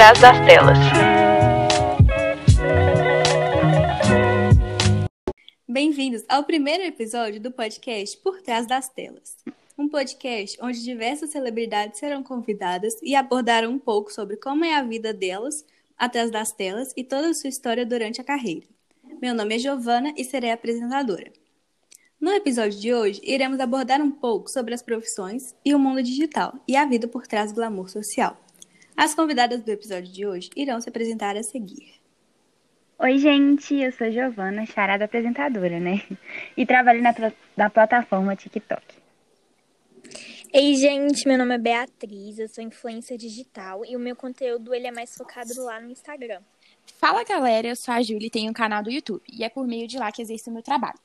trás das telas. Bem-vindos ao primeiro episódio do podcast Por Trás das Telas. Um podcast onde diversas celebridades serão convidadas e abordarão um pouco sobre como é a vida delas atrás das telas e toda a sua história durante a carreira. Meu nome é Giovana e serei apresentadora. No episódio de hoje, iremos abordar um pouco sobre as profissões e o mundo digital e a vida por trás do glamour social. As convidadas do episódio de hoje irão se apresentar a seguir. Oi, gente, eu sou Giovana, charada apresentadora, né? E trabalho na, na plataforma TikTok. Ei, gente, meu nome é Beatriz, eu sou influencer digital e o meu conteúdo ele é mais focado lá no Instagram. Fala, galera, eu sou a Júlia e tenho um canal do YouTube e é por meio de lá que exerço o meu trabalho.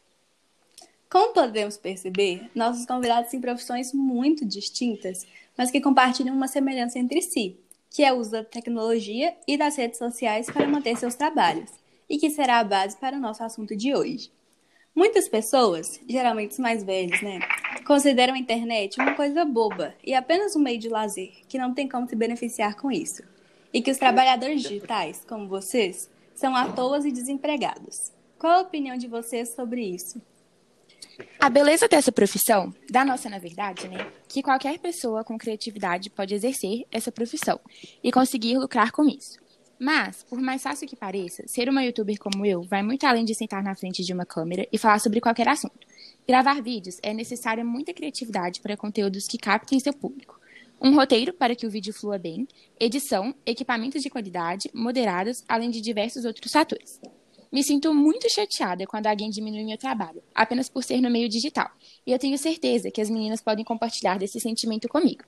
Como podemos perceber, nossos convidados têm profissões muito distintas, mas que compartilham uma semelhança entre si, que é o uso da tecnologia e das redes sociais para manter seus trabalhos, e que será a base para o nosso assunto de hoje. Muitas pessoas, geralmente os mais velhos, né, consideram a internet uma coisa boba e apenas um meio de lazer, que não tem como se beneficiar com isso. E que os trabalhadores digitais, como vocês, são à toa e desempregados. Qual a opinião de vocês sobre isso? A beleza dessa profissão, da nossa na verdade, né, que qualquer pessoa com criatividade pode exercer essa profissão e conseguir lucrar com isso. Mas, por mais fácil que pareça, ser uma youtuber como eu vai muito além de sentar na frente de uma câmera e falar sobre qualquer assunto. Gravar vídeos é necessária muita criatividade para conteúdos que captem seu público. Um roteiro para que o vídeo flua bem, edição, equipamentos de qualidade, moderados, além de diversos outros fatores. Me sinto muito chateada quando alguém diminui meu trabalho, apenas por ser no meio digital. E eu tenho certeza que as meninas podem compartilhar desse sentimento comigo.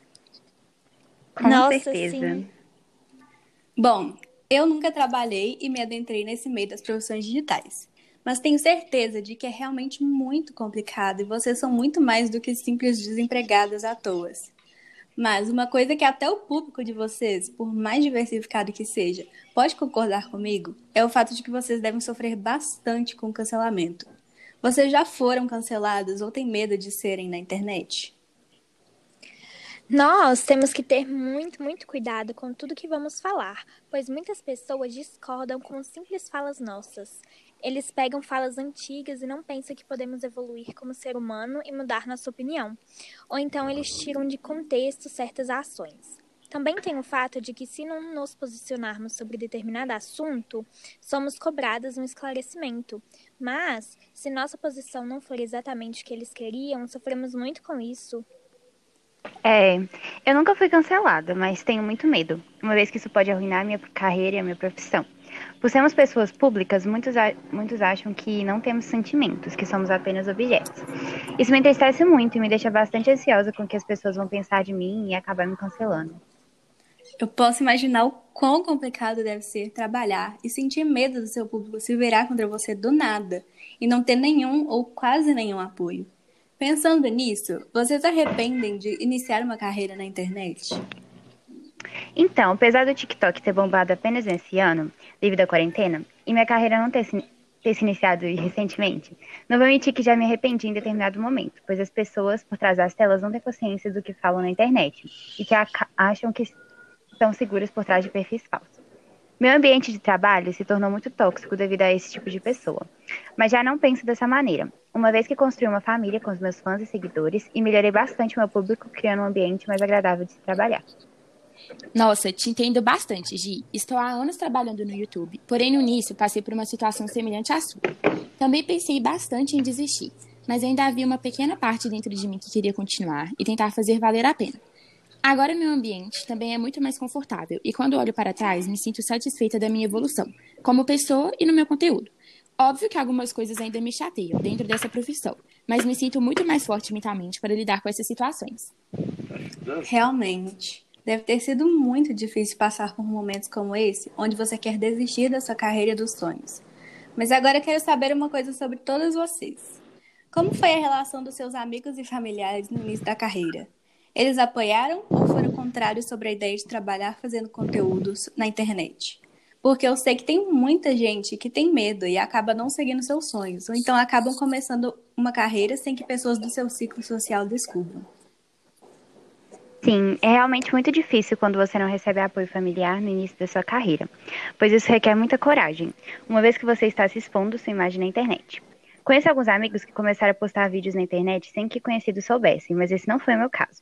Com Nossa, certeza. sim. Bom, eu nunca trabalhei e me adentrei nesse meio das profissões digitais. Mas tenho certeza de que é realmente muito complicado e vocês são muito mais do que simples desempregadas à toa. Mas uma coisa que até o público de vocês, por mais diversificado que seja, pode concordar comigo, é o fato de que vocês devem sofrer bastante com o cancelamento. Vocês já foram canceladas ou têm medo de serem na internet? Nós temos que ter muito, muito cuidado com tudo que vamos falar, pois muitas pessoas discordam com simples falas nossas. Eles pegam falas antigas e não pensam que podemos evoluir como ser humano e mudar nossa opinião. Ou então eles tiram de contexto certas ações. Também tem o fato de que, se não nos posicionarmos sobre determinado assunto, somos cobradas um esclarecimento. Mas, se nossa posição não for exatamente o que eles queriam, sofremos muito com isso. É, eu nunca fui cancelada, mas tenho muito medo, uma vez que isso pode arruinar minha carreira e a minha profissão. Por sermos pessoas públicas, muitos, muitos acham que não temos sentimentos, que somos apenas objetos. Isso me entristece muito e me deixa bastante ansiosa com o que as pessoas vão pensar de mim e acabar me cancelando. Eu posso imaginar o quão complicado deve ser trabalhar e sentir medo do seu público se virar contra você do nada e não ter nenhum ou quase nenhum apoio. Pensando nisso, vocês arrependem de iniciar uma carreira na internet? Então, apesar do TikTok ter bombado apenas nesse ano, devido à quarentena, e minha carreira não ter se, ter se iniciado recentemente, não vou mentir que já me arrependi em determinado momento, pois as pessoas por trás das telas não têm consciência do que falam na internet e que acham que estão seguras por trás de perfis falsos. Meu ambiente de trabalho se tornou muito tóxico devido a esse tipo de pessoa, mas já não penso dessa maneira, uma vez que construí uma família com os meus fãs e seguidores e melhorei bastante meu público criando um ambiente mais agradável de se trabalhar. Nossa, te entendo bastante, Gi. Estou há anos trabalhando no YouTube, porém no início passei por uma situação semelhante à sua. Também pensei bastante em desistir, mas ainda havia uma pequena parte dentro de mim que queria continuar e tentar fazer valer a pena. Agora meu ambiente também é muito mais confortável e quando olho para trás me sinto satisfeita da minha evolução, como pessoa e no meu conteúdo. Óbvio que algumas coisas ainda me chateiam dentro dessa profissão, mas me sinto muito mais forte mentalmente para lidar com essas situações. Realmente. Deve ter sido muito difícil passar por momentos como esse, onde você quer desistir da sua carreira dos sonhos. Mas agora quero saber uma coisa sobre todas vocês. Como foi a relação dos seus amigos e familiares no início da carreira? Eles apoiaram ou foram contrários sobre a ideia de trabalhar fazendo conteúdos na internet? Porque eu sei que tem muita gente que tem medo e acaba não seguindo seus sonhos, ou então acabam começando uma carreira sem que pessoas do seu ciclo social descubram. Sim, é realmente muito difícil quando você não recebe apoio familiar no início da sua carreira, pois isso requer muita coragem, uma vez que você está se expondo sua imagem na internet. Conheço alguns amigos que começaram a postar vídeos na internet sem que conhecidos soubessem, mas esse não foi o meu caso.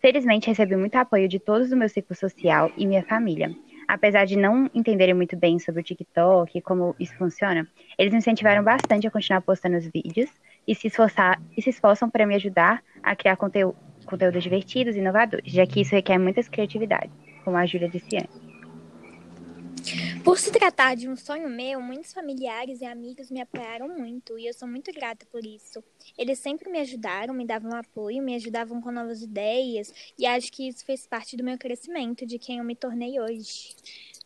Felizmente, recebi muito apoio de todos do meu ciclo social e minha família. Apesar de não entenderem muito bem sobre o TikTok e como isso funciona, eles me incentivaram bastante a continuar postando os vídeos e se, esforçar, e se esforçam para me ajudar a criar conteúdo, conteúdos divertidos e inovadores, já que isso requer muitas criatividades, como a Júlia disse antes. Por se tratar de um sonho meu, muitos familiares e amigos me apoiaram muito e eu sou muito grata por isso. Eles sempre me ajudaram, me davam apoio, me ajudavam com novas ideias e acho que isso fez parte do meu crescimento, de quem eu me tornei hoje.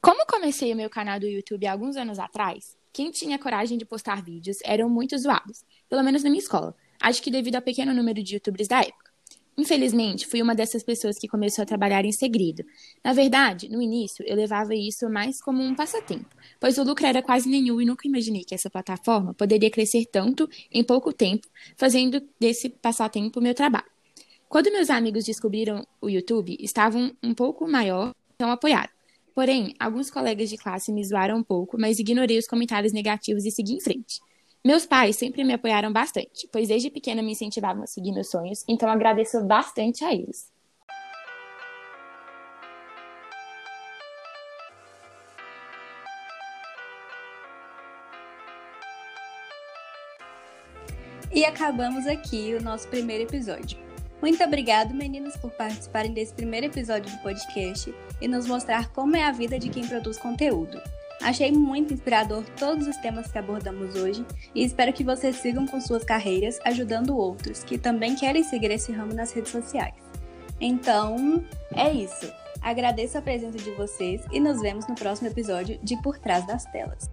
Como comecei o meu canal do YouTube há alguns anos atrás, quem tinha coragem de postar vídeos eram muito zoados, pelo menos na minha escola. Acho que devido ao pequeno número de youtubers da época. Infelizmente, fui uma dessas pessoas que começou a trabalhar em segredo. Na verdade, no início, eu levava isso mais como um passatempo, pois o lucro era quase nenhum e nunca imaginei que essa plataforma poderia crescer tanto em pouco tempo, fazendo desse passatempo meu trabalho. Quando meus amigos descobriram o YouTube, estavam um pouco maior, então apoiaram. Porém, alguns colegas de classe me zoaram um pouco, mas ignorei os comentários negativos e segui em frente. Meus pais sempre me apoiaram bastante, pois desde pequena me incentivavam a seguir meus sonhos, então agradeço bastante a eles. E acabamos aqui o nosso primeiro episódio. Muito obrigado, meninas, por participarem desse primeiro episódio do podcast e nos mostrar como é a vida de quem produz conteúdo. Achei muito inspirador todos os temas que abordamos hoje e espero que vocês sigam com suas carreiras ajudando outros que também querem seguir esse ramo nas redes sociais. Então, é isso. Agradeço a presença de vocês e nos vemos no próximo episódio de Por Trás das Telas.